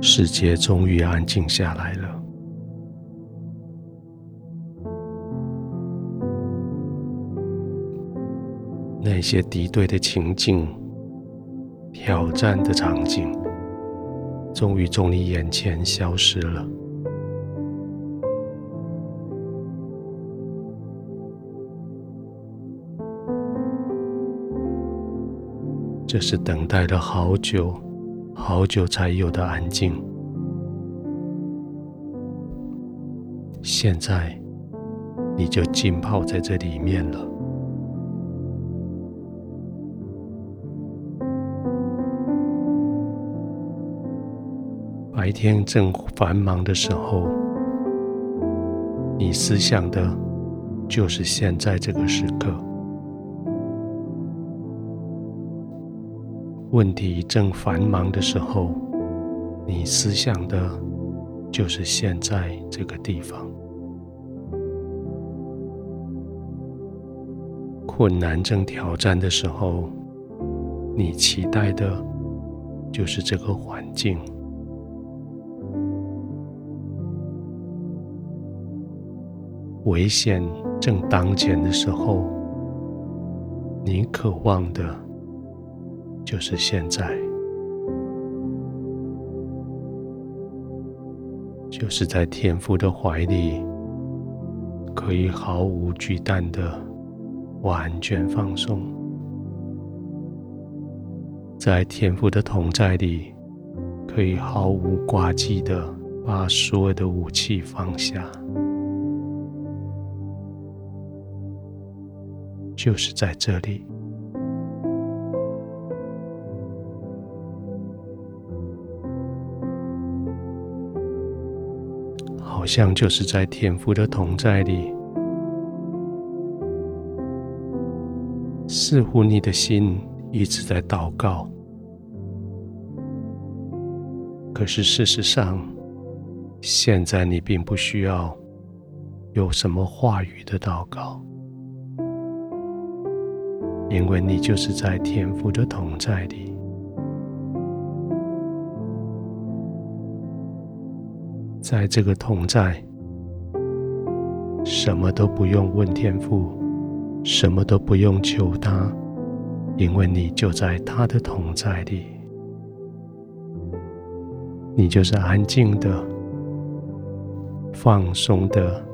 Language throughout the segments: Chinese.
世界终于安静下来了。那些敌对的情境、挑战的场景，终于从你眼前消失了。这是等待了好久、好久才有的安静。现在，你就浸泡在这里面了。白天正繁忙的时候，你思想的就是现在这个时刻。问题正繁忙的时候，你思想的就是现在这个地方。困难正挑战的时候，你期待的就是这个环境。危险正当前的时候，你渴望的就是现在，就是在天父的怀里，可以毫无惧惮的完全放松，在天父的同在里，可以毫无挂记的把所有的武器放下。就是在这里，好像就是在天父的同在里，似乎你的心一直在祷告，可是事实上，现在你并不需要有什么话语的祷告。因为你就是在天父的同在里，在这个同在，什么都不用问天父，什么都不用求他，因为你就在他的同在里，你就是安静的、放松的、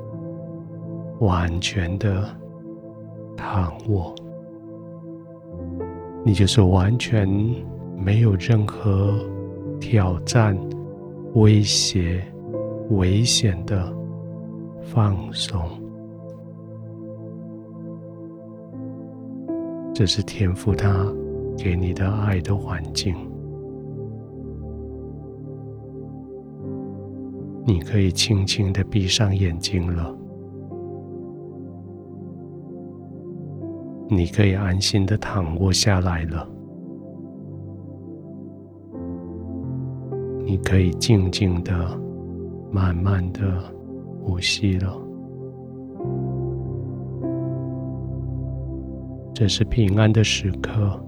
完全的躺卧。你就是完全没有任何挑战、威胁、危险的放松。这是天赋他给你的爱的环境。你可以轻轻的闭上眼睛了。你可以安心的躺卧下来了，你可以静静的、慢慢的呼吸了。这是平安的时刻，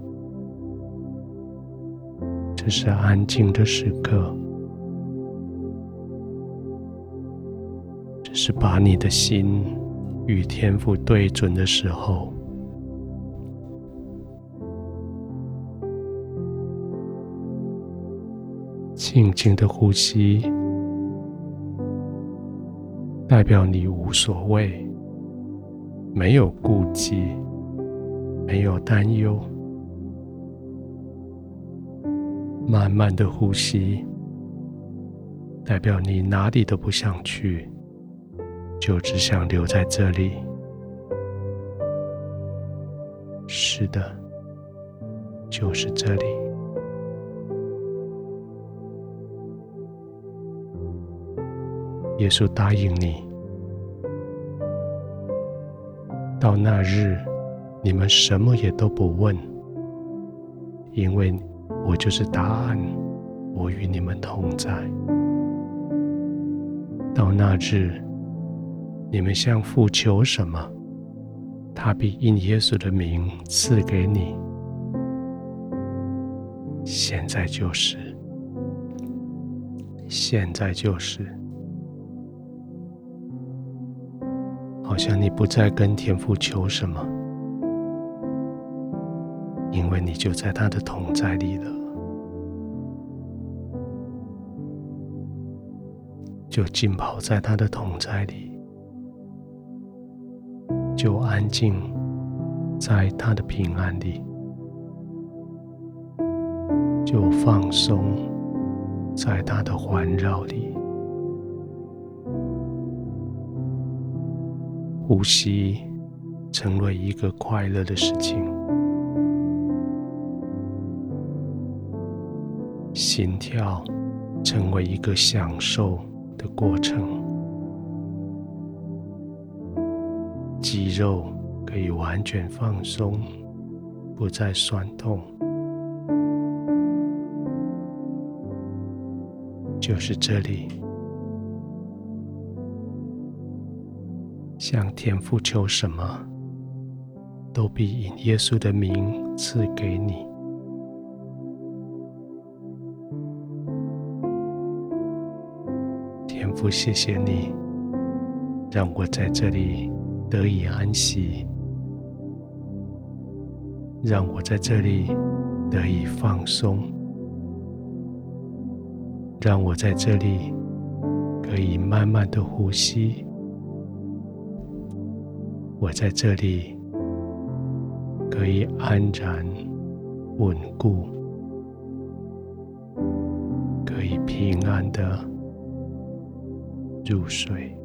这是安静的时刻，这是把你的心与天赋对准的时候。静静的呼吸，代表你无所谓，没有顾忌，没有担忧。慢慢的呼吸，代表你哪里都不想去，就只想留在这里。是的，就是这里。耶稣答应你，到那日，你们什么也都不问，因为我就是答案，我与你们同在。到那日，你们向父求什么，他必因耶稣的名赐给你。现在就是，现在就是，好像你不再跟天父求什么，因为你就在他的同在里了，就浸泡在他的同在里，就安静在他的平安里，就放松。在他的环绕里，呼吸成为一个快乐的事情，心跳成为一个享受的过程，肌肉可以完全放松，不再酸痛。就是这里，向天父求什么，都必以耶稣的名赐给你。天父，谢谢你，让我在这里得以安息，让我在这里得以放松。让我在这里可以慢慢的呼吸，我在这里可以安然稳固，可以平安的入睡。